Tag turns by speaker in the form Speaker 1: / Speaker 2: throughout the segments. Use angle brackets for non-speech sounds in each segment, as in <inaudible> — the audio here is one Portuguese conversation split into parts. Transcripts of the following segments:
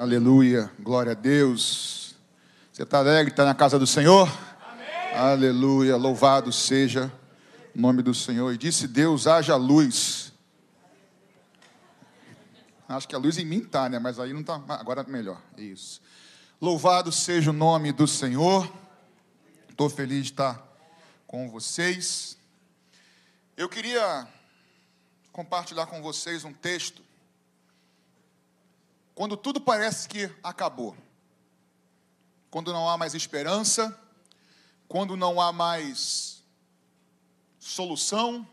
Speaker 1: Aleluia, glória a Deus. Você está alegre, está na casa do Senhor? Amém. Aleluia, louvado seja o nome do Senhor. E disse Deus: haja luz. Acho que a luz em mim está, né? Mas aí não está. Agora melhor. Isso. Louvado seja o nome do Senhor. Estou feliz de estar com vocês. Eu queria compartilhar com vocês um texto quando tudo parece que acabou, quando não há mais esperança, quando não há mais solução,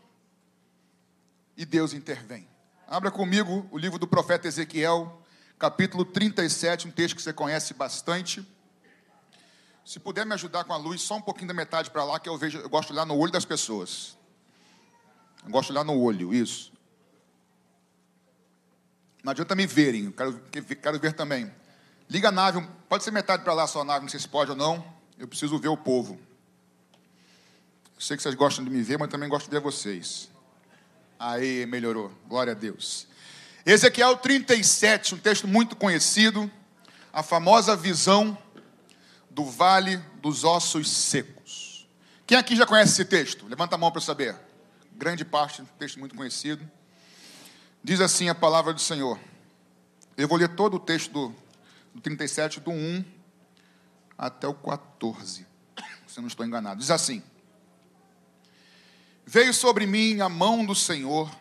Speaker 1: e Deus intervém. Abra comigo o livro do profeta Ezequiel, capítulo 37, um texto que você conhece bastante. Se puder me ajudar com a luz, só um pouquinho da metade para lá, que eu vejo, eu gosto de olhar no olho das pessoas. Eu gosto de olhar no olho, isso. Não adianta me verem, quero, quero ver também. Liga a nave, pode ser metade para lá a nave, não sei se pode ou não. Eu preciso ver o povo. Eu sei que vocês gostam de me ver, mas também gosto de ver vocês. Aí, melhorou. Glória a Deus. Ezequiel 37, um texto muito conhecido. A famosa visão do vale dos ossos secos. Quem aqui já conhece esse texto? Levanta a mão para saber. Grande parte, um texto muito conhecido. Diz assim a palavra do Senhor. Eu vou ler todo o texto do, do 37, do 1 até o 14, se eu não estou enganado. Diz assim: Veio sobre mim a mão do Senhor,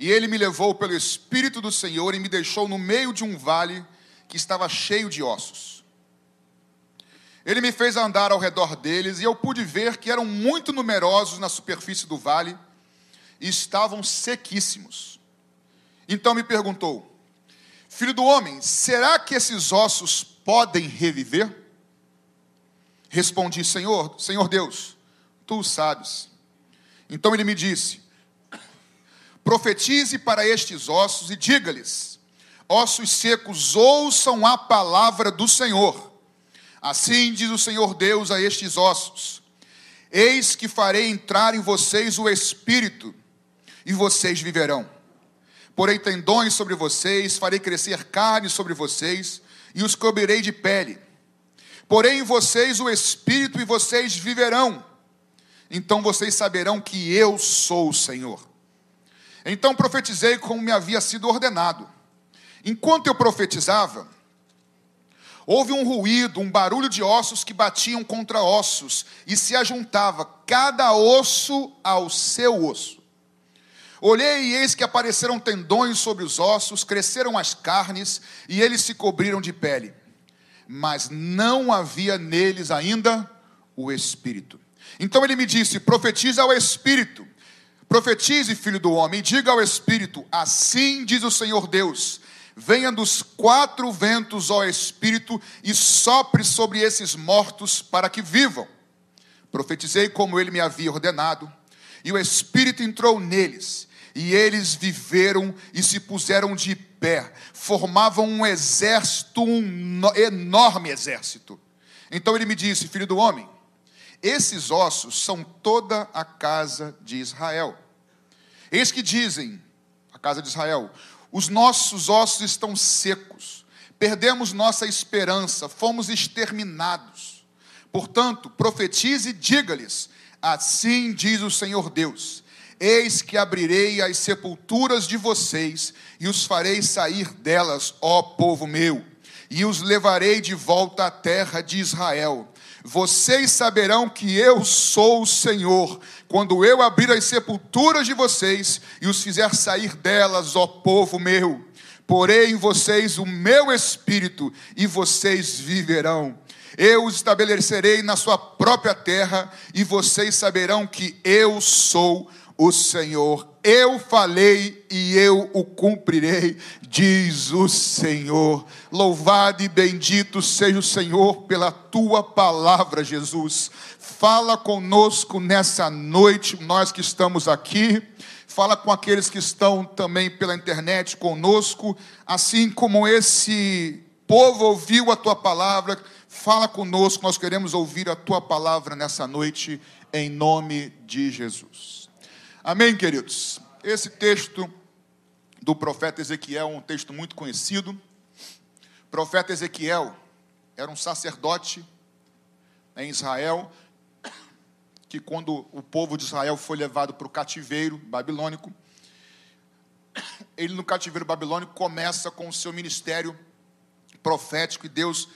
Speaker 1: e ele me levou pelo Espírito do Senhor e me deixou no meio de um vale que estava cheio de ossos. Ele me fez andar ao redor deles, e eu pude ver que eram muito numerosos na superfície do vale e estavam sequíssimos. Então me perguntou: Filho do homem, será que esses ossos podem reviver? Respondi: Senhor, Senhor Deus, tu sabes. Então ele me disse: Profetize para estes ossos e diga-lhes: Ossos secos, ouçam a palavra do Senhor. Assim diz o Senhor Deus a estes ossos: Eis que farei entrar em vocês o espírito e vocês viverão. Porei tendões sobre vocês, farei crescer carne sobre vocês, e os cobrirei de pele. Porém vocês o espírito, e vocês viverão. Então vocês saberão que eu sou o Senhor. Então profetizei como me havia sido ordenado. Enquanto eu profetizava, houve um ruído, um barulho de ossos que batiam contra ossos, e se ajuntava cada osso ao seu osso. Olhei e eis que apareceram tendões sobre os ossos, cresceram as carnes e eles se cobriram de pele. Mas não havia neles ainda o espírito. Então ele me disse: profetiza ao espírito. Profetize, filho do homem, e diga ao espírito: Assim diz o Senhor Deus: Venha dos quatro ventos, ó espírito, e sopre sobre esses mortos para que vivam. Profetizei como ele me havia ordenado e o Espírito entrou neles, e eles viveram e se puseram de pé, formavam um exército, um enorme exército. Então ele me disse: Filho do homem, esses ossos são toda a casa de Israel. Eis que dizem, a casa de Israel, os nossos ossos estão secos, perdemos nossa esperança, fomos exterminados. Portanto, profetize e diga-lhes: Assim diz o Senhor Deus: Eis que abrirei as sepulturas de vocês e os farei sair delas, ó povo meu, e os levarei de volta à terra de Israel. Vocês saberão que eu sou o Senhor, quando eu abrir as sepulturas de vocês e os fizer sair delas, ó povo meu. Porei em vocês o meu espírito e vocês viverão eu os estabelecerei na sua própria terra, e vocês saberão que eu sou o Senhor. Eu falei e eu o cumprirei, diz o Senhor. Louvado e bendito seja o Senhor pela tua palavra, Jesus. Fala conosco nessa noite, nós que estamos aqui. Fala com aqueles que estão também pela internet conosco, assim como esse povo ouviu a tua palavra Fala conosco, nós queremos ouvir a tua palavra nessa noite, em nome de Jesus. Amém, queridos? Esse texto do profeta Ezequiel é um texto muito conhecido. profeta Ezequiel era um sacerdote em Israel, que quando o povo de Israel foi levado para o cativeiro babilônico, ele no cativeiro babilônico começa com o seu ministério profético e Deus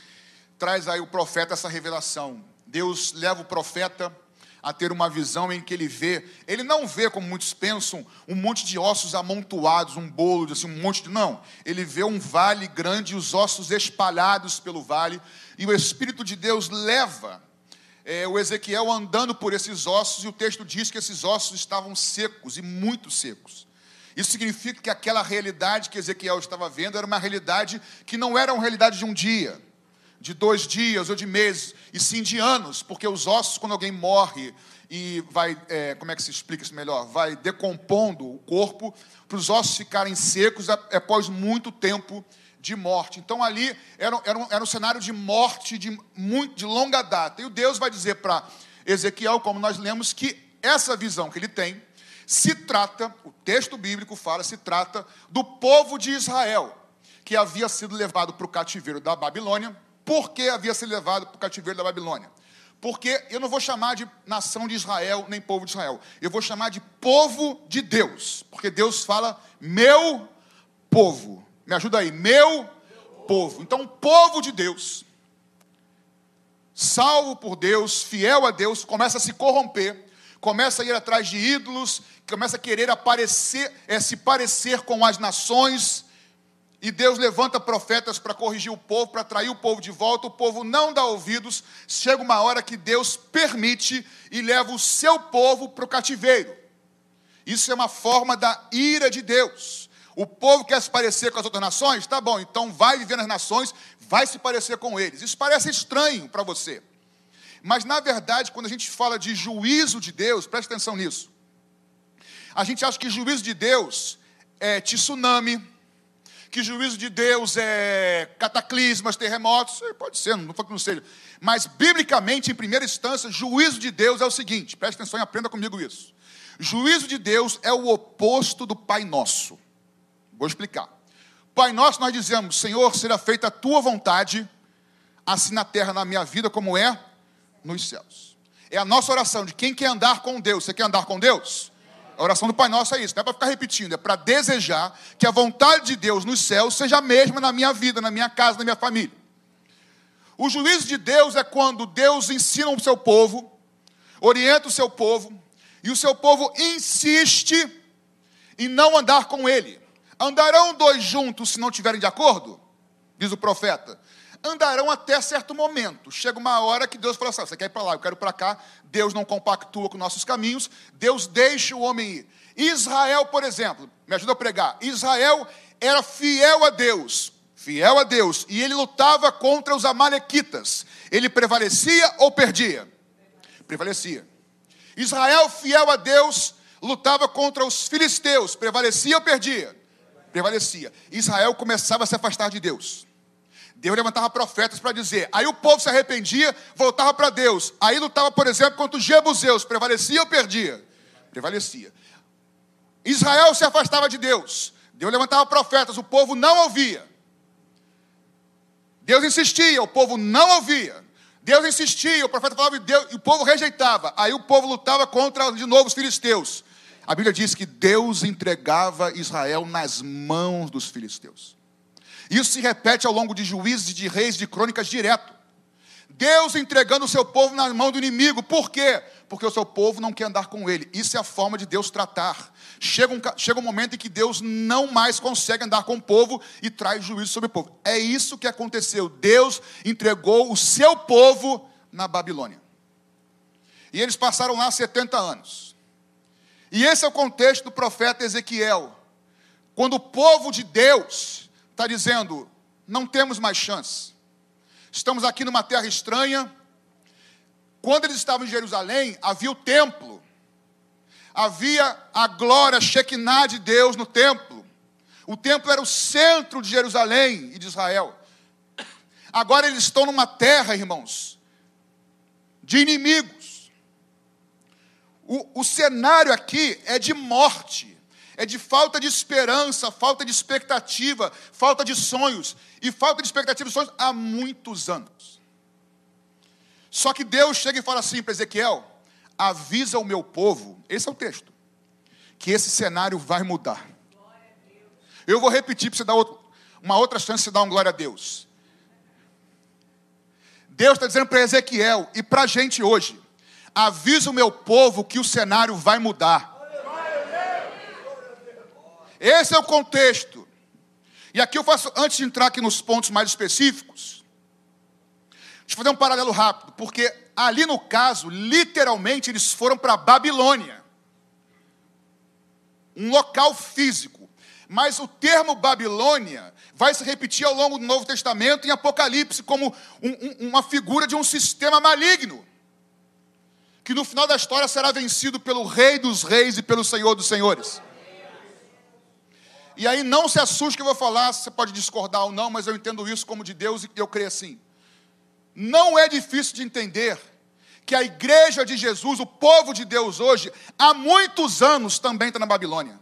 Speaker 1: traz aí o profeta essa revelação. Deus leva o profeta a ter uma visão em que ele vê, ele não vê como muitos pensam, um monte de ossos amontoados, um bolo, assim, um monte de. Não, ele vê um vale grande e os ossos espalhados pelo vale, e o Espírito de Deus leva é, o Ezequiel andando por esses ossos, e o texto diz que esses ossos estavam secos e muito secos. Isso significa que aquela realidade que Ezequiel estava vendo era uma realidade que não era uma realidade de um dia de dois dias ou de meses, e sim de anos, porque os ossos, quando alguém morre e vai, é, como é que se explica isso melhor? Vai decompondo o corpo, para os ossos ficarem secos após muito tempo de morte. Então ali era, era, um, era um cenário de morte de, muito, de longa data. E o Deus vai dizer para Ezequiel, como nós lemos, que essa visão que ele tem se trata, o texto bíblico fala, se trata do povo de Israel, que havia sido levado para o cativeiro da Babilônia, por que havia sido levado para o cativeiro da Babilônia? Porque eu não vou chamar de nação de Israel, nem povo de Israel. Eu vou chamar de povo de Deus. Porque Deus fala, meu povo. Me ajuda aí, meu povo. Então, povo de Deus, salvo por Deus, fiel a Deus, começa a se corromper, começa a ir atrás de ídolos, começa a querer aparecer, é, se parecer com as nações e Deus levanta profetas para corrigir o povo, para atrair o povo de volta. O povo não dá ouvidos. Chega uma hora que Deus permite e leva o seu povo para o cativeiro. Isso é uma forma da ira de Deus. O povo quer se parecer com as outras nações? Tá bom, então vai viver nas nações, vai se parecer com eles. Isso parece estranho para você. Mas, na verdade, quando a gente fala de juízo de Deus, preste atenção nisso. A gente acha que juízo de Deus é tsunami, que juízo de Deus é cataclismas, terremotos, pode ser, não falo que não seja. Mas, biblicamente, em primeira instância, juízo de Deus é o seguinte: preste atenção e aprenda comigo isso. Juízo de Deus é o oposto do Pai Nosso. Vou explicar. Pai Nosso, nós dizemos: Senhor, seja feita a tua vontade, assim na terra, na minha vida, como é nos céus. É a nossa oração de quem quer andar com Deus. Você quer andar com Deus? A oração do Pai Nosso é isso, não é para ficar repetindo, é para desejar que a vontade de Deus nos céus seja a mesma na minha vida, na minha casa, na minha família. O juízo de Deus é quando Deus ensina o seu povo, orienta o seu povo, e o seu povo insiste em não andar com ele. Andarão dois juntos se não estiverem de acordo? Diz o profeta andarão até certo momento. Chega uma hora que Deus fala assim: você quer ir para lá, eu quero para cá. Deus não compactua com nossos caminhos, Deus deixa o homem ir. Israel, por exemplo, me ajuda a pregar. Israel era fiel a Deus, fiel a Deus, e ele lutava contra os amalequitas. Ele prevalecia ou perdia? Prevalecia. Israel, fiel a Deus, lutava contra os filisteus, prevalecia ou perdia? Prevalecia. Israel começava a se afastar de Deus. Deus levantava profetas para dizer. Aí o povo se arrependia, voltava para Deus. Aí lutava, por exemplo, contra os jebuseus. Prevalecia ou perdia? Prevalecia. Israel se afastava de Deus. Deus levantava profetas, o povo não ouvia. Deus insistia, o povo não ouvia. Deus insistia, o profeta falava e, Deus, e o povo rejeitava. Aí o povo lutava contra de novo os filisteus. A Bíblia diz que Deus entregava Israel nas mãos dos filisteus. Isso se repete ao longo de juízes, de reis, de crônicas direto. Deus entregando o seu povo na mão do inimigo. Por quê? Porque o seu povo não quer andar com ele. Isso é a forma de Deus tratar. Chega um, chega um momento em que Deus não mais consegue andar com o povo e traz juízo sobre o povo. É isso que aconteceu. Deus entregou o seu povo na Babilônia. E eles passaram lá 70 anos. E esse é o contexto do profeta Ezequiel. Quando o povo de Deus está dizendo: não temos mais chance. Estamos aqui numa terra estranha. Quando eles estavam em Jerusalém, havia o templo, havia a glória Shekinah de Deus no templo. O templo era o centro de Jerusalém e de Israel. Agora eles estão numa terra, irmãos, de inimigos. O, o cenário aqui é de morte, é de falta de esperança, falta de expectativa, falta de sonhos. E falta de expectativa e sonhos há muitos anos. Só que Deus chega e fala assim para Ezequiel: avisa o meu povo, esse é o texto, que esse cenário vai mudar. Eu vou repetir para você dar uma outra chance de dar um glória a Deus. Deus está dizendo para Ezequiel e para a gente hoje: avisa o meu povo que o cenário vai mudar. Esse é o contexto. E aqui eu faço, antes de entrar aqui nos pontos mais específicos, deixa eu fazer um paralelo rápido, porque ali no caso, literalmente, eles foram para Babilônia um local físico. Mas o termo Babilônia vai se repetir ao longo do Novo Testamento em Apocalipse como um, um, uma figura de um sistema maligno, que no final da história será vencido pelo Rei dos Reis e pelo Senhor dos Senhores. E aí não se assuste que eu vou falar, você pode discordar ou não, mas eu entendo isso como de Deus e eu creio assim. Não é difícil de entender que a igreja de Jesus, o povo de Deus hoje, há muitos anos também está na Babilônia.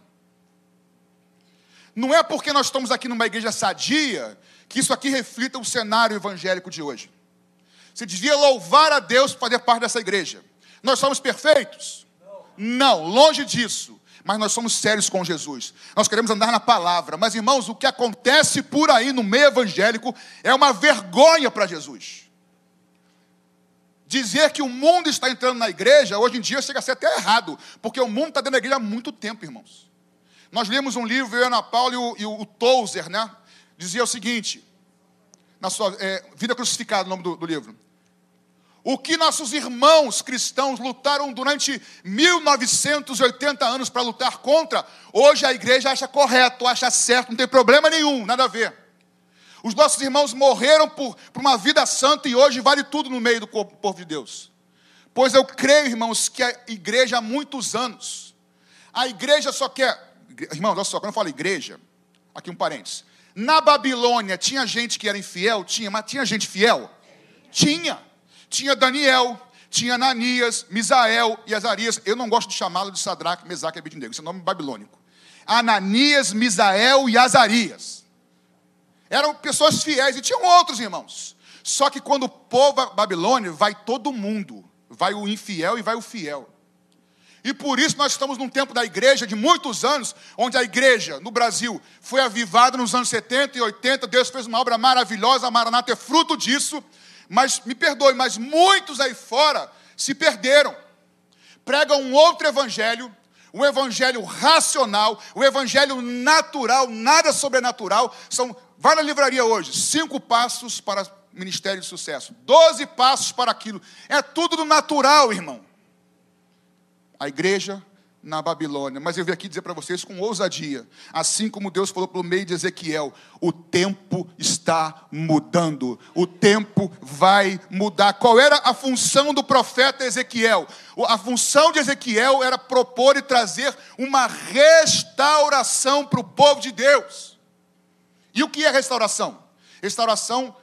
Speaker 1: Não é porque nós estamos aqui numa igreja sadia que isso aqui reflita o cenário evangélico de hoje. Você devia louvar a Deus por fazer parte dessa igreja. Nós somos perfeitos? Não, longe disso mas nós somos sérios com Jesus. Nós queremos andar na palavra. Mas, irmãos, o que acontece por aí no meio evangélico é uma vergonha para Jesus. Dizer que o mundo está entrando na igreja, hoje em dia chega a ser até errado, porque o mundo está dentro da igreja há muito tempo, irmãos. Nós lemos um livro, eu, Ana Paula e o, e o Tozer, né? Dizia o seguinte, na sua é, Vida Crucificada, o nome do, do livro. O que nossos irmãos cristãos lutaram durante 1980 anos para lutar contra, hoje a igreja acha correto, acha certo, não tem problema nenhum, nada a ver. Os nossos irmãos morreram por, por uma vida santa e hoje vale tudo no meio do corpo, povo de Deus. Pois eu creio, irmãos, que a igreja há muitos anos, a igreja só quer, irmãos, olha só, quando eu falo igreja, aqui um parênteses, na Babilônia tinha gente que era infiel? Tinha, mas tinha gente fiel? Tinha tinha Daniel, tinha Ananias, Misael e Azarias. Eu não gosto de chamá-lo de Sadraque, Mesaque e Abednego, esse é nome babilônico. Ananias, Misael e Azarias. Eram pessoas fiéis e tinham outros irmãos. Só que quando o povo Babilônia, vai todo mundo. Vai o infiel e vai o fiel. E por isso nós estamos num tempo da igreja de muitos anos, onde a igreja no Brasil foi avivada nos anos 70 e 80. Deus fez uma obra maravilhosa, a Maranata é fruto disso. Mas me perdoe, mas muitos aí fora se perderam. Pregam um outro evangelho, um evangelho racional, um evangelho natural, nada sobrenatural. São, vai na livraria hoje, cinco passos para ministério de sucesso, doze passos para aquilo. É tudo do natural, irmão. A igreja na Babilônia. Mas eu vim aqui dizer para vocês com ousadia, assim como Deus falou pelo meio de Ezequiel, o tempo está mudando. O tempo vai mudar. Qual era a função do profeta Ezequiel? A função de Ezequiel era propor e trazer uma restauração para o povo de Deus. E o que é restauração? Restauração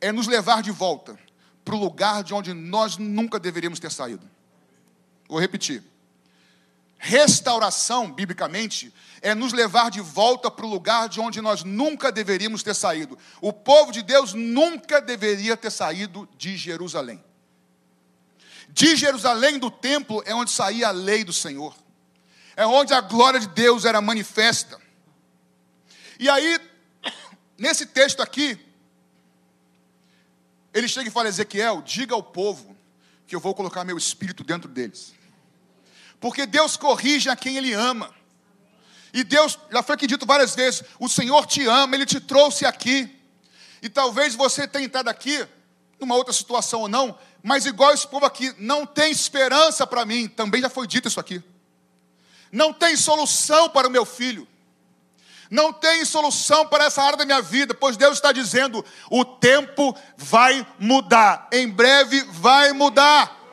Speaker 1: é nos levar de volta para o lugar de onde nós nunca deveríamos ter saído. Vou repetir Restauração, biblicamente, é nos levar de volta para o lugar de onde nós nunca deveríamos ter saído. O povo de Deus nunca deveria ter saído de Jerusalém. De Jerusalém do templo é onde saía a lei do Senhor, é onde a glória de Deus era manifesta. E aí, <coughs> nesse texto aqui, ele chega e fala: Ezequiel, diga ao povo que eu vou colocar meu espírito dentro deles. Porque Deus corrige a quem Ele ama. E Deus, já foi aqui dito várias vezes: o Senhor te ama, Ele te trouxe aqui. E talvez você tenha entrado aqui, numa outra situação ou não, mas igual esse povo aqui, não tem esperança para mim. Também já foi dito isso aqui. Não tem solução para o meu filho. Não tem solução para essa área da minha vida, pois Deus está dizendo: o tempo vai mudar, em breve vai mudar.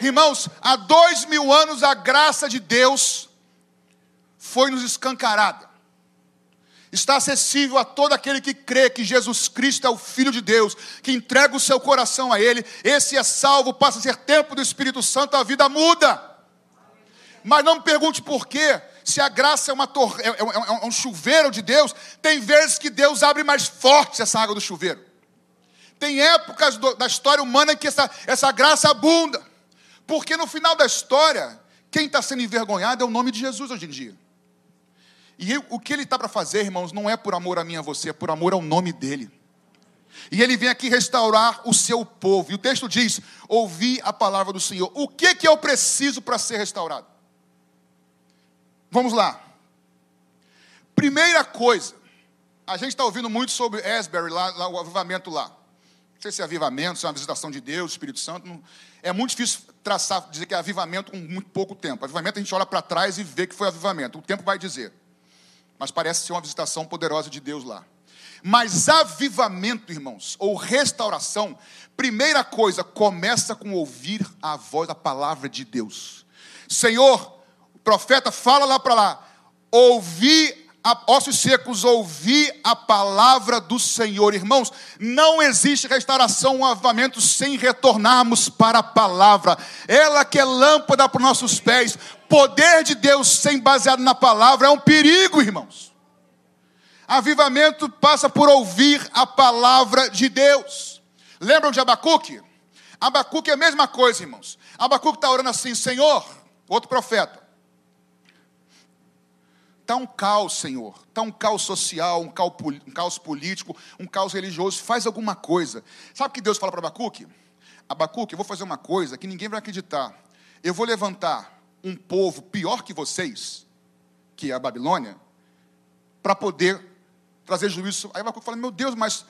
Speaker 1: Irmãos, há dois mil anos a graça de Deus foi nos escancarada. Está acessível a todo aquele que crê que Jesus Cristo é o Filho de Deus, que entrega o seu coração a Ele. Esse é salvo, passa a ser tempo do Espírito Santo, a vida muda. Mas não me pergunte por quê. se a graça é, uma tor é, é, é, um chuveiro de Deus, tem vezes que Deus abre mais forte essa água do chuveiro. Tem épocas do, da história humana que essa, essa graça abunda. Porque no final da história, quem está sendo envergonhado é o nome de Jesus hoje em dia. E o que ele está para fazer, irmãos, não é por amor a mim e a você, é por amor ao nome dele. E ele vem aqui restaurar o seu povo. E o texto diz: ouvi a palavra do Senhor. O que, que eu preciso para ser restaurado? Vamos lá. Primeira coisa, a gente está ouvindo muito sobre Asbury, lá, lá, o avivamento lá. Não sei se é avivamento, se é uma visitação de Deus, Espírito Santo. Não, é muito difícil traçar, dizer que é avivamento com muito pouco tempo. Avivamento a gente olha para trás e vê que foi avivamento. O tempo vai dizer. Mas parece ser uma visitação poderosa de Deus lá. Mas avivamento, irmãos, ou restauração, primeira coisa, começa com ouvir a voz da palavra de Deus. Senhor, o profeta fala lá para lá, ouvir ossos secos, ouvir a palavra do Senhor. Irmãos, não existe restauração, um avivamento sem retornarmos para a palavra. Ela que é lâmpada para os nossos pés. Poder de Deus sem baseado na palavra é um perigo, irmãos. Avivamento passa por ouvir a palavra de Deus. Lembram de Abacuque? Abacuque é a mesma coisa, irmãos. Abacuque está orando assim: Senhor, outro profeta, Está um caos, Senhor. Está um caos social, um caos, um caos, político, um caos religioso. Faz alguma coisa. Sabe o que Deus fala para Abacuque? Abacuque, eu vou fazer uma coisa que ninguém vai acreditar. Eu vou levantar um povo pior que vocês, que é a Babilônia, para poder trazer juízo. Aí Abacuque fala: Meu Deus, mas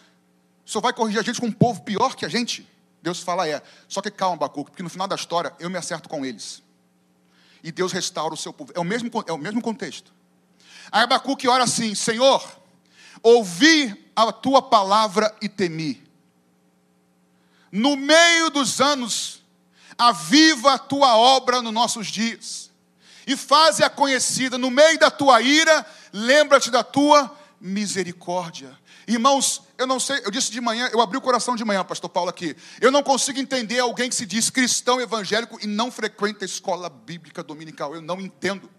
Speaker 1: o senhor vai corrigir a gente com um povo pior que a gente? Deus fala: É. Só que calma, Abacuque, porque no final da história eu me acerto com eles. E Deus restaura o seu povo. É o mesmo, é o mesmo contexto. Aí Abacuque ora assim: Senhor, ouvi a tua palavra e temi. No meio dos anos, aviva a tua obra nos nossos dias. E faze-a conhecida no meio da tua ira, lembra-te da tua misericórdia. Irmãos, eu não sei, eu disse de manhã, eu abri o coração de manhã, pastor Paulo aqui. Eu não consigo entender alguém que se diz cristão evangélico e não frequenta a escola bíblica dominical. Eu não entendo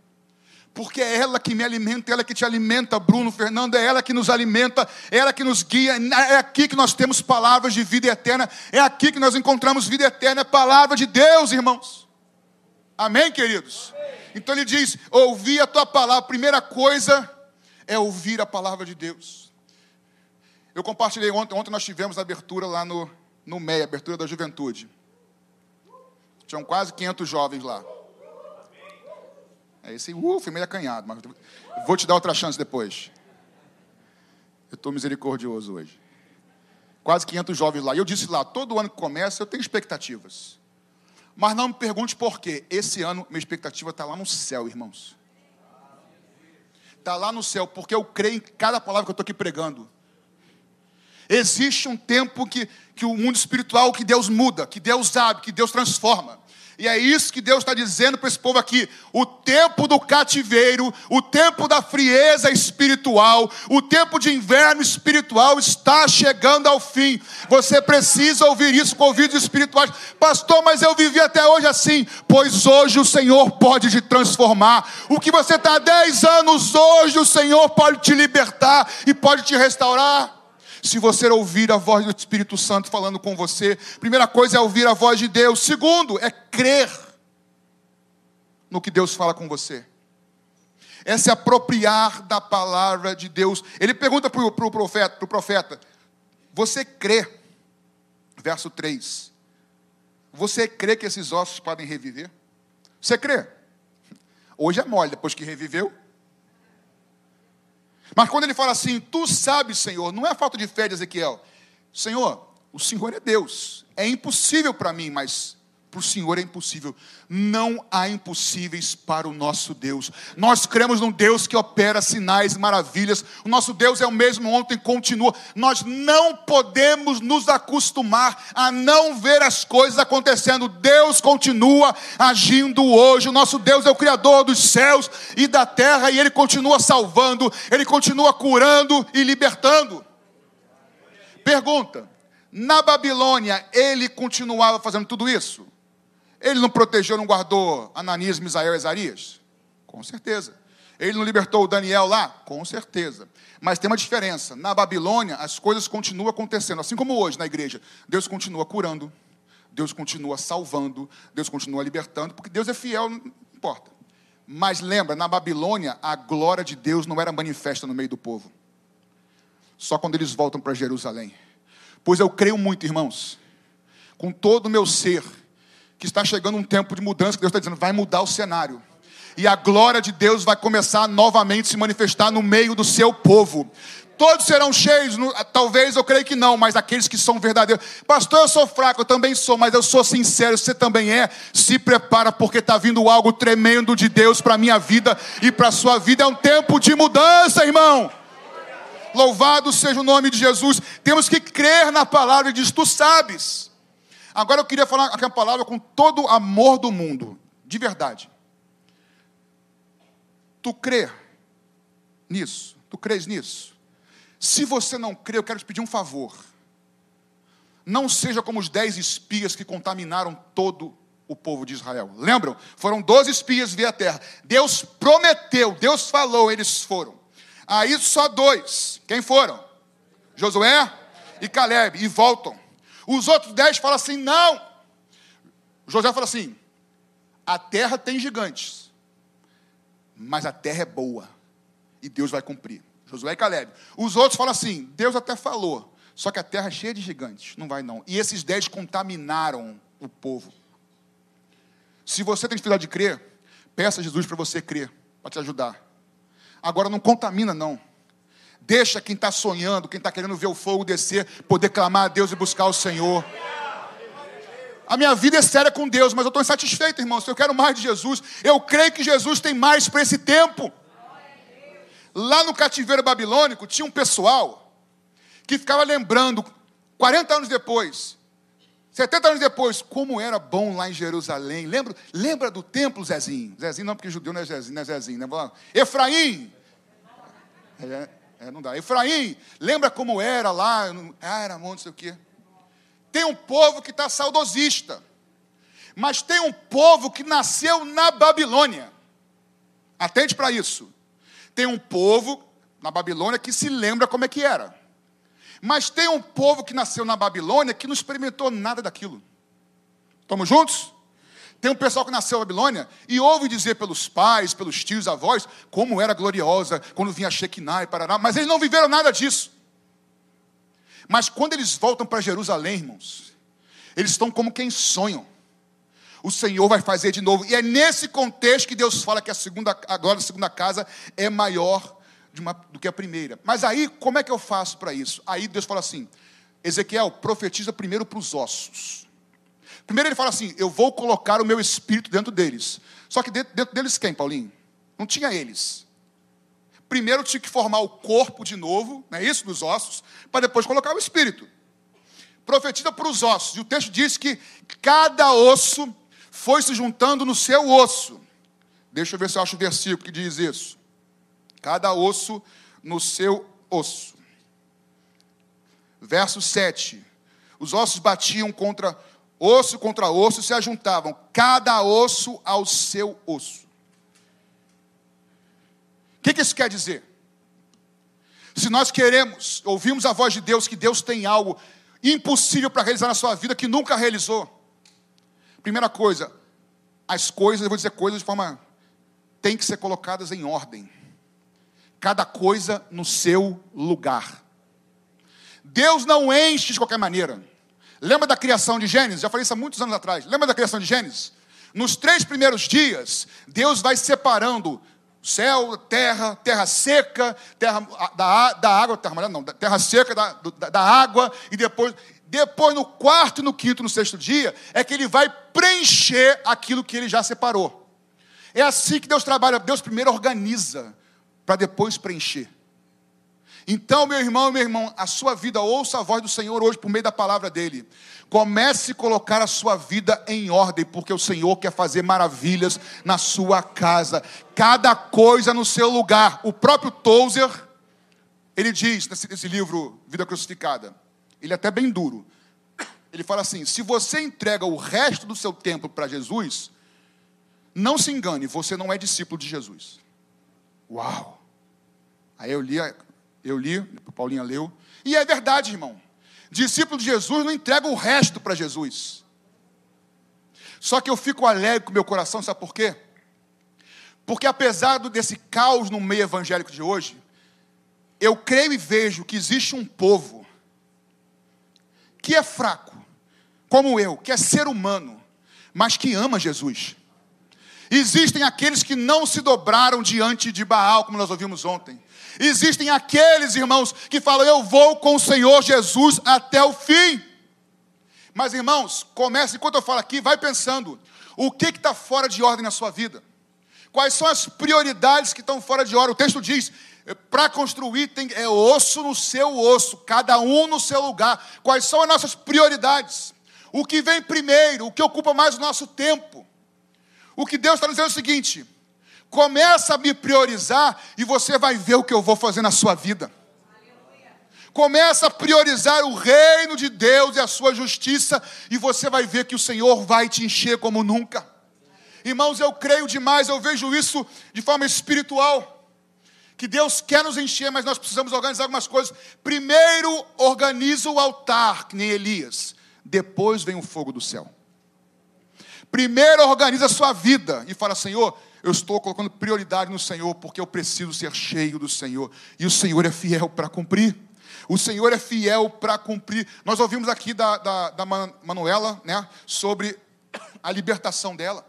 Speaker 1: porque é ela que me alimenta, é ela que te alimenta, Bruno, Fernando, é ela que nos alimenta, é ela que nos guia, é aqui que nós temos palavras de vida eterna, é aqui que nós encontramos vida eterna, é palavra de Deus, irmãos. Amém, queridos? Amém. Então ele diz: ouvir a tua palavra, primeira coisa é ouvir a palavra de Deus. Eu compartilhei ontem, ontem nós tivemos a abertura lá no, no MEI, abertura da juventude. Tinham quase 500 jovens lá. É esse, uh, fui meio acanhado, mas vou te dar outra chance depois. Eu estou misericordioso hoje. Quase 500 jovens lá. E eu disse lá, todo ano que começa eu tenho expectativas. Mas não me pergunte por quê. Esse ano minha expectativa está lá no céu, irmãos. Está lá no céu, porque eu creio em cada palavra que eu estou aqui pregando. Existe um tempo que, que o mundo espiritual, que Deus muda, que Deus abre, que Deus transforma. E é isso que Deus está dizendo para esse povo aqui: o tempo do cativeiro, o tempo da frieza espiritual, o tempo de inverno espiritual está chegando ao fim. Você precisa ouvir isso com ouvidos espirituais, pastor. Mas eu vivi até hoje assim, pois hoje o Senhor pode te transformar. O que você está há 10 anos, hoje o Senhor pode te libertar e pode te restaurar se você ouvir a voz do Espírito Santo falando com você. Primeira coisa é ouvir a voz de Deus. Segundo, é crer no que Deus fala com você. É se apropriar da palavra de Deus. Ele pergunta para o profeta, profeta: Você crê? Verso 3. Você crê que esses ossos podem reviver? Você crê? Hoje é mole, depois que reviveu. Mas quando ele fala assim, tu sabes, Senhor, não é falta de fé de Ezequiel. Senhor, o Senhor é Deus. É impossível para mim, mas para o Senhor é impossível. Não há impossíveis para o nosso Deus. Nós cremos num Deus que opera sinais e maravilhas. O nosso Deus é o mesmo ontem continua. Nós não podemos nos acostumar a não ver as coisas acontecendo. Deus continua agindo hoje. O nosso Deus é o Criador dos céus e da terra e Ele continua salvando, Ele continua curando e libertando. Pergunta: na Babilônia, ele continuava fazendo tudo isso? Ele não protegeu, não guardou Ananias, Misael e Ezarias? Com certeza. Ele não libertou o Daniel lá? Com certeza. Mas tem uma diferença. Na Babilônia, as coisas continuam acontecendo, assim como hoje na igreja. Deus continua curando, Deus continua salvando, Deus continua libertando, porque Deus é fiel, não importa. Mas lembra, na Babilônia, a glória de Deus não era manifesta no meio do povo. Só quando eles voltam para Jerusalém. Pois eu creio muito, irmãos, com todo o meu ser, que está chegando um tempo de mudança, que Deus está dizendo, vai mudar o cenário e a glória de Deus vai começar novamente a se manifestar no meio do seu povo. Todos serão cheios, talvez eu creio que não, mas aqueles que são verdadeiros. Pastor, eu sou fraco, eu também sou, mas eu sou sincero, você também é. Se prepara, porque está vindo algo tremendo de Deus para a minha vida e para a sua vida. É um tempo de mudança, irmão. Louvado seja o nome de Jesus. Temos que crer na palavra e diz: Tu sabes. Agora eu queria falar aquela palavra com todo o amor do mundo, de verdade. Tu crê nisso? Tu crês nisso? Se você não crê, eu quero te pedir um favor. Não seja como os dez espias que contaminaram todo o povo de Israel. Lembram? Foram doze espias via terra. Deus prometeu, Deus falou, eles foram. Aí só dois. Quem foram? Josué e Caleb. E voltam. Os outros dez falam assim: não. José fala assim: a terra tem gigantes mas a terra é boa e Deus vai cumprir. Josué e Caleb. Os outros falam assim: Deus até falou, só que a terra é cheia de gigantes, não vai não. E esses dez contaminaram o povo. Se você tem dificuldade de crer, peça a Jesus para você crer, para te ajudar. Agora não contamina não. Deixa quem está sonhando, quem está querendo ver o fogo descer, poder clamar a Deus e buscar o Senhor. A minha vida é séria com Deus, mas eu estou insatisfeito, irmãos. Eu quero mais de Jesus. Eu creio que Jesus tem mais para esse tempo. Lá no cativeiro babilônico tinha um pessoal que ficava lembrando, 40 anos depois, 70 anos depois, como era bom lá em Jerusalém. Lembra, lembra do templo, Zezinho? Zezinho não, porque judeu não é Zezinho, não é Zezinho. Né? Efraim. É, é, não dá. Efraim, lembra como era lá? Ah, era monte, não sei o quê. Tem um povo que está saudosista, mas tem um povo que nasceu na Babilônia. Atente para isso. Tem um povo na Babilônia que se lembra como é que era. Mas tem um povo que nasceu na Babilônia que não experimentou nada daquilo. Estamos juntos? Tem um pessoal que nasceu na Babilônia e ouve dizer pelos pais, pelos tios, avós, como era gloriosa quando vinha Shekinah e Parará, mas eles não viveram nada disso. Mas quando eles voltam para Jerusalém, irmãos, eles estão como quem sonham. O Senhor vai fazer de novo. E é nesse contexto que Deus fala que a segunda, agora a segunda casa é maior uma, do que a primeira. Mas aí, como é que eu faço para isso? Aí Deus fala assim: Ezequiel, profetiza primeiro para os ossos. Primeiro ele fala assim: Eu vou colocar o meu espírito dentro deles. Só que dentro, deles quem, Paulinho? Não tinha eles primeiro tinha que formar o corpo de novo, não é isso, dos ossos, para depois colocar o espírito. Profetiza para os ossos. E o texto diz que cada osso foi se juntando no seu osso. Deixa eu ver se eu acho o versículo que diz isso. Cada osso no seu osso. Verso 7. Os ossos batiam contra osso contra osso se ajuntavam, cada osso ao seu osso que, que isso quer dizer? Se nós queremos, ouvimos a voz de Deus, que Deus tem algo impossível para realizar na sua vida que nunca realizou. Primeira coisa, as coisas, eu vou dizer coisas de forma. tem que ser colocadas em ordem. Cada coisa no seu lugar. Deus não enche de qualquer maneira. Lembra da criação de Gênesis? Já falei isso há muitos anos atrás. Lembra da criação de Gênesis? Nos três primeiros dias, Deus vai separando céu, terra, terra seca, terra da, da água, terra não, terra seca da, da, da água, e depois, depois no quarto, no quinto, no sexto dia, é que ele vai preencher aquilo que ele já separou. É assim que Deus trabalha, Deus primeiro organiza, para depois preencher. Então, meu irmão, meu irmão, a sua vida, ouça a voz do Senhor hoje por meio da palavra dele. Comece a colocar a sua vida em ordem, porque o Senhor quer fazer maravilhas na sua casa. Cada coisa no seu lugar. O próprio Tozer, ele diz nesse, nesse livro Vida Crucificada, ele é até bem duro. Ele fala assim: se você entrega o resto do seu tempo para Jesus, não se engane, você não é discípulo de Jesus. Uau! Aí eu li, eu li, Paulinha leu, e é verdade, irmão. Discípulo de Jesus não entrega o resto para Jesus. Só que eu fico alegre com meu coração, sabe por quê? Porque apesar desse caos no meio evangélico de hoje, eu creio e vejo que existe um povo que é fraco, como eu, que é ser humano, mas que ama Jesus. Existem aqueles que não se dobraram diante de Baal, como nós ouvimos ontem. Existem aqueles, irmãos, que falam: Eu vou com o Senhor Jesus até o fim. Mas, irmãos, comece, enquanto eu falo aqui, vai pensando: o que está fora de ordem na sua vida? Quais são as prioridades que estão fora de ordem? O texto diz: para construir tem, é osso no seu osso, cada um no seu lugar. Quais são as nossas prioridades? O que vem primeiro, o que ocupa mais o nosso tempo? O que Deus está dizendo é o seguinte: começa a me priorizar e você vai ver o que eu vou fazer na sua vida. Começa a priorizar o reino de Deus e a sua justiça, e você vai ver que o Senhor vai te encher como nunca. Irmãos, eu creio demais, eu vejo isso de forma espiritual. Que Deus quer nos encher, mas nós precisamos organizar algumas coisas. Primeiro, organiza o altar, que nem Elias. Depois vem o fogo do céu. Primeiro, organiza a sua vida e fala: Senhor, eu estou colocando prioridade no Senhor, porque eu preciso ser cheio do Senhor. E o Senhor é fiel para cumprir. O Senhor é fiel para cumprir. Nós ouvimos aqui da, da, da Manuela né, sobre a libertação dela.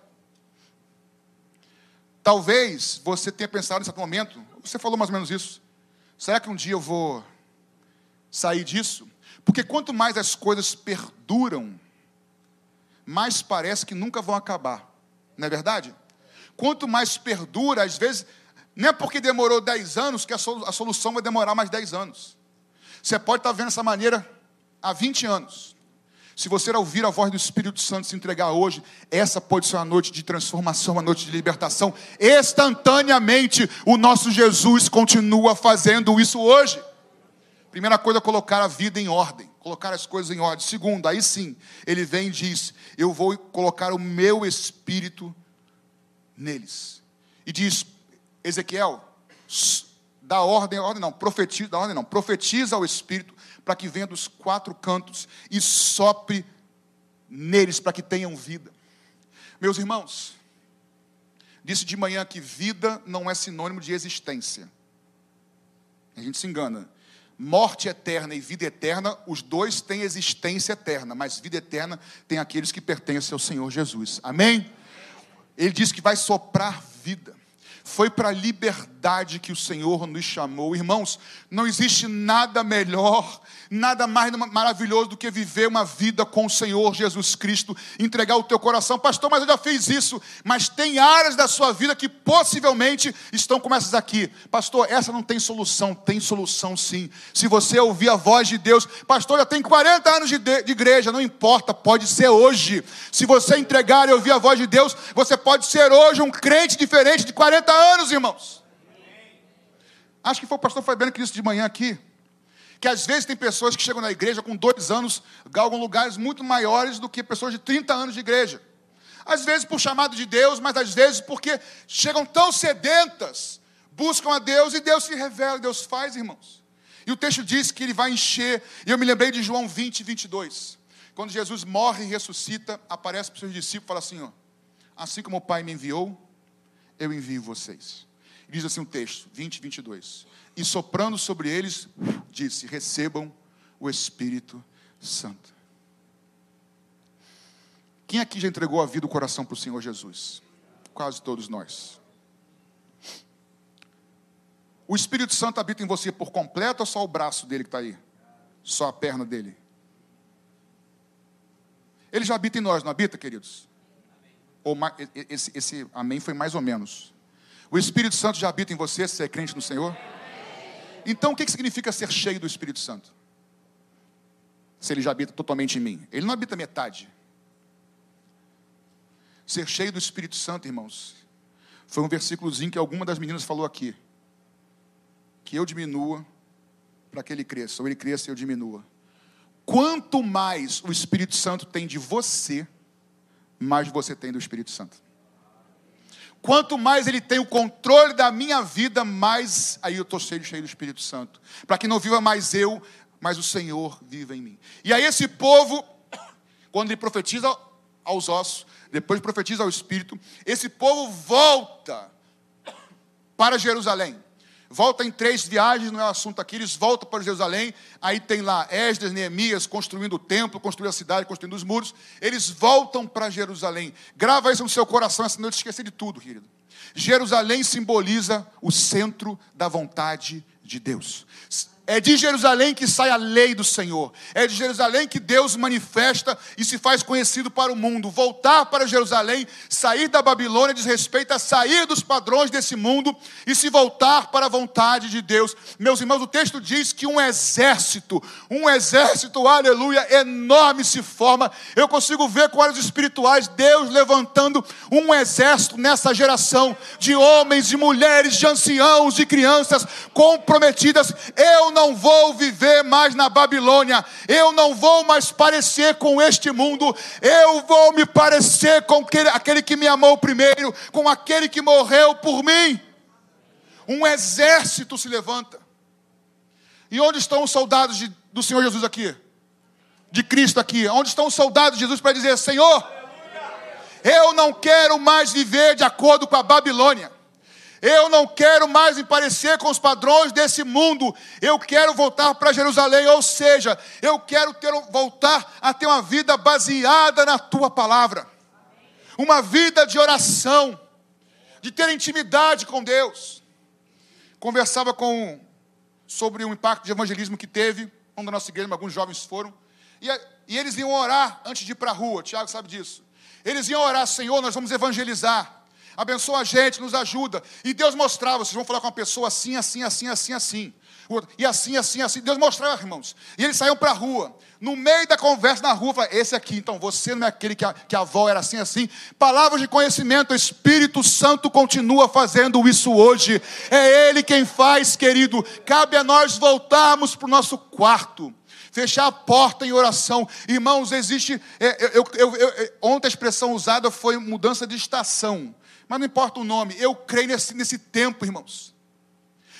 Speaker 1: Talvez você tenha pensado nesse momento, você falou mais ou menos isso. Será que um dia eu vou sair disso? Porque quanto mais as coisas perduram, mais parece que nunca vão acabar. Não é verdade? Quanto mais perdura, às vezes, não é porque demorou 10 anos que a solução vai demorar mais 10 anos. Você pode estar vendo essa maneira há 20 anos. Se você ouvir a voz do Espírito Santo se entregar hoje, essa pode ser uma noite de transformação, uma noite de libertação. Instantaneamente, o nosso Jesus continua fazendo isso hoje. Primeira coisa, colocar a vida em ordem, colocar as coisas em ordem. Segundo, aí sim, ele vem e diz: Eu vou colocar o meu espírito neles. E diz, Ezequiel, dá ordem, ordem não, profetiza, dá ordem não, profetiza ao espírito para que venha dos quatro cantos e sopre neles para que tenham vida. Meus irmãos, disse de manhã que vida não é sinônimo de existência. A gente se engana. Morte eterna e vida eterna, os dois têm existência eterna, mas vida eterna tem aqueles que pertencem ao Senhor Jesus. Amém? Ele diz que vai soprar vida. Foi para a liberdade que o Senhor nos chamou. Irmãos, não existe nada melhor nada mais maravilhoso do que viver uma vida com o Senhor Jesus Cristo, entregar o teu coração. Pastor, mas eu já fiz isso. Mas tem áreas da sua vida que possivelmente estão como essas aqui. Pastor, essa não tem solução. Tem solução sim. Se você ouvir a voz de Deus, pastor, já tem 40 anos de, de igreja, não importa, pode ser hoje. Se você entregar e ouvir a voz de Deus, você pode ser hoje um crente diferente de 40 anos, irmãos. Acho que foi o pastor Fabiano que disse de manhã aqui que às vezes tem pessoas que chegam na igreja com dois anos, galgam lugares muito maiores do que pessoas de 30 anos de igreja. Às vezes por chamado de Deus, mas às vezes porque chegam tão sedentas, buscam a Deus e Deus se revela, Deus faz, irmãos. E o texto diz que ele vai encher, e eu me lembrei de João 20, 22. Quando Jesus morre e ressuscita, aparece para os seus discípulos e fala assim: ó, assim como o Pai me enviou, eu envio vocês. Diz assim o texto, 20, 22 e soprando sobre eles, disse: Recebam o Espírito Santo. Quem aqui já entregou a vida e o coração para o Senhor Jesus? Quase todos nós. O Espírito Santo habita em você por completo ou só o braço dele que está aí? Só a perna dele? Ele já habita em nós, não habita, queridos? Ou esse, esse amém foi mais ou menos. O Espírito Santo já habita em você, se é crente no Senhor? Então, o que significa ser cheio do Espírito Santo? Se ele já habita totalmente em mim. Ele não habita metade. Ser cheio do Espírito Santo, irmãos, foi um versículozinho que alguma das meninas falou aqui. Que eu diminua para que ele cresça, ou ele cresça e eu diminua. Quanto mais o Espírito Santo tem de você, mais você tem do Espírito Santo. Quanto mais Ele tem o controle da minha vida, mais aí eu estou cheio, cheio do Espírito Santo. Para que não viva mais eu, mas o Senhor viva em mim. E aí esse povo, <coughs> quando ele profetiza aos ossos, depois profetiza ao Espírito, esse povo volta <coughs> para Jerusalém. Volta em três viagens, não é o assunto aqui, eles voltam para Jerusalém, aí tem lá Esdras, Neemias construindo o templo, construindo a cidade, construindo os muros. Eles voltam para Jerusalém. Grava isso no seu coração essa noite, esquecer de tudo, querido. Jerusalém simboliza o centro da vontade de Deus. É de Jerusalém que sai a lei do Senhor. É de Jerusalém que Deus manifesta e se faz conhecido para o mundo. Voltar para Jerusalém, sair da Babilônia, diz respeito a sair dos padrões desse mundo e se voltar para a vontade de Deus. Meus irmãos, o texto diz que um exército, um exército, aleluia, enorme se forma. Eu consigo ver com olhos espirituais Deus levantando um exército nessa geração de homens, de mulheres, de anciãos, de crianças comprometidas. Eu não vou viver mais na Babilônia, eu não vou mais parecer com este mundo, eu vou me parecer com aquele que me amou primeiro, com aquele que morreu por mim. Um exército se levanta. E onde estão os soldados de, do Senhor Jesus aqui? De Cristo aqui? Onde estão os soldados de Jesus para dizer: Senhor, eu não quero mais viver de acordo com a Babilônia. Eu não quero mais me parecer com os padrões desse mundo. Eu quero voltar para Jerusalém, ou seja, eu quero ter, voltar a ter uma vida baseada na tua palavra. Uma vida de oração, de ter intimidade com Deus. Conversava com sobre o impacto de evangelismo que teve, um da nossa igreja, alguns jovens foram, e, e eles iam orar antes de ir para a rua, Tiago sabe disso. Eles iam orar, Senhor, nós vamos evangelizar abençoa a gente, nos ajuda. E Deus mostrava, vocês vão falar com uma pessoa assim, assim, assim, assim, assim. E assim, assim, assim. Deus mostrava, irmãos. E eles saíam para a rua. No meio da conversa na rua, falava, esse aqui, então, você não é aquele que a, que a avó era assim, assim. Palavras de conhecimento, o Espírito Santo continua fazendo isso hoje. É Ele quem faz, querido. Cabe a nós voltarmos para o nosso quarto fechar a porta em oração. Irmãos, existe. É, eu, eu, eu, ontem a expressão usada foi mudança de estação mas não importa o nome, eu creio nesse, nesse tempo, irmãos.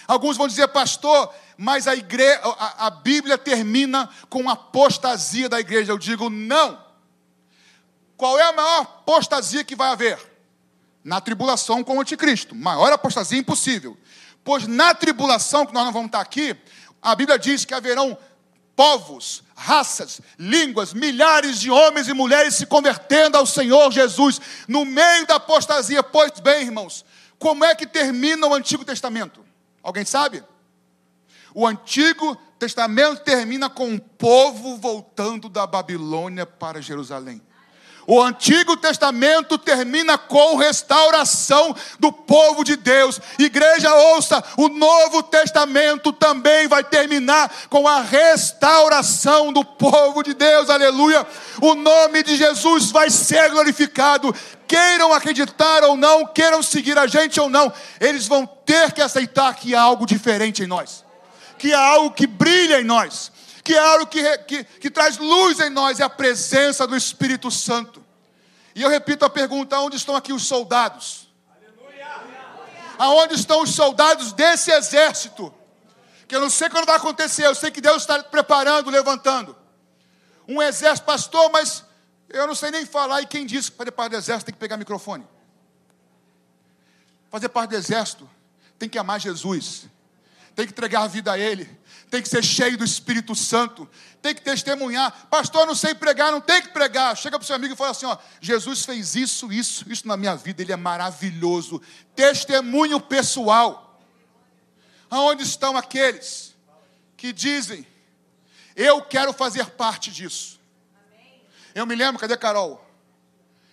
Speaker 1: Alguns vão dizer, pastor, mas a, igreja, a, a Bíblia termina com a apostasia da igreja. Eu digo, não. Qual é a maior apostasia que vai haver? Na tribulação com o anticristo. Maior apostasia impossível. Pois na tribulação, que nós não vamos estar aqui, a Bíblia diz que haverão povos, raças, línguas, milhares de homens e mulheres se convertendo ao Senhor Jesus no meio da apostasia. Pois bem, irmãos, como é que termina o Antigo Testamento? Alguém sabe? O Antigo Testamento termina com o povo voltando da Babilônia para Jerusalém. O Antigo Testamento termina com restauração do povo de Deus. Igreja, ouça, o Novo Testamento também vai terminar com a restauração do povo de Deus. Aleluia. O nome de Jesus vai ser glorificado. Queiram acreditar ou não, queiram seguir a gente ou não, eles vão ter que aceitar que há algo diferente em nós, que há algo que brilha em nós que é algo que, que, que traz luz em nós, é a presença do Espírito Santo. E eu repito a pergunta: onde estão aqui os soldados? Aonde estão os soldados desse exército? Que eu não sei quando vai acontecer, eu sei que Deus está preparando, levantando. Um exército, pastor, mas eu não sei nem falar. E quem disse que fazer parte do exército tem que pegar microfone? Fazer parte do exército tem que amar Jesus, tem que entregar a vida a Ele, tem que ser cheio do Espírito Santo, tem que testemunhar. Pastor, não sei pregar, não tem que pregar. Chega para o seu amigo e fala assim: ó, Jesus fez isso, isso, isso na minha vida, ele é maravilhoso. Testemunho pessoal. Aonde estão aqueles que dizem, eu quero fazer parte disso? Eu me lembro, cadê Carol?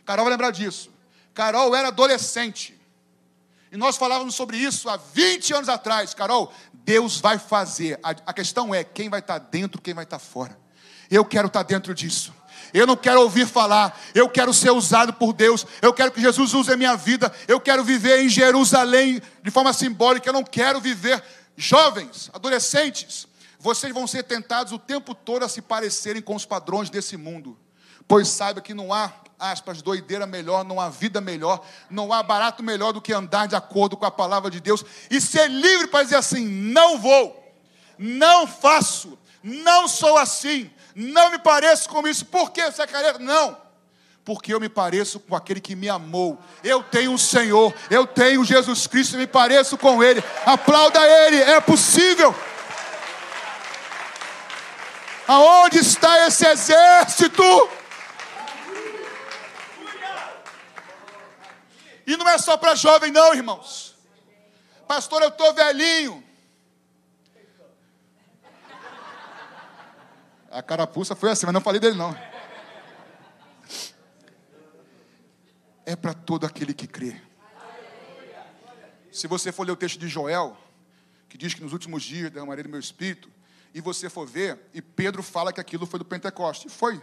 Speaker 1: Carol vai lembrar disso. Carol era adolescente. E nós falávamos sobre isso há 20 anos atrás. Carol, Deus vai fazer. A, a questão é quem vai estar dentro, quem vai estar fora. Eu quero estar dentro disso. Eu não quero ouvir falar, eu quero ser usado por Deus, eu quero que Jesus use a minha vida, eu quero viver em Jerusalém de forma simbólica, eu não quero viver. Jovens, adolescentes, vocês vão ser tentados o tempo todo a se parecerem com os padrões desse mundo, pois saiba que não há aspas, doideira melhor, não há vida melhor, não há barato melhor do que andar de acordo com a palavra de Deus e ser livre para dizer assim: não vou, não faço, não sou assim, não me pareço com isso. Por que você é Não, porque eu me pareço com aquele que me amou. Eu tenho o Senhor, eu tenho Jesus Cristo, me pareço com Ele. Aplauda Ele, é possível. Aonde está esse exército? E não é só para jovem, não, irmãos. Pastor, eu estou velhinho. A carapuça foi assim, mas não falei dele, não. É para todo aquele que crê. Se você for ler o texto de Joel, que diz que nos últimos dias derramarei do meu espírito, e você for ver, e Pedro fala que aquilo foi do Pentecoste. Foi.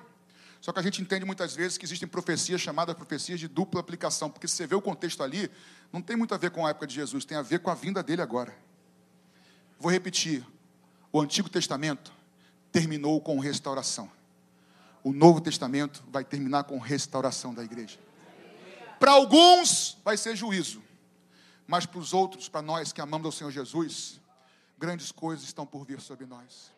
Speaker 1: Só que a gente entende muitas vezes que existem profecias chamadas profecias de dupla aplicação, porque se você vê o contexto ali, não tem muito a ver com a época de Jesus, tem a ver com a vinda dele agora. Vou repetir: o Antigo Testamento terminou com restauração. O Novo Testamento vai terminar com restauração da igreja. Para alguns vai ser juízo, mas para os outros, para nós que amamos ao Senhor Jesus, grandes coisas estão por vir sobre nós.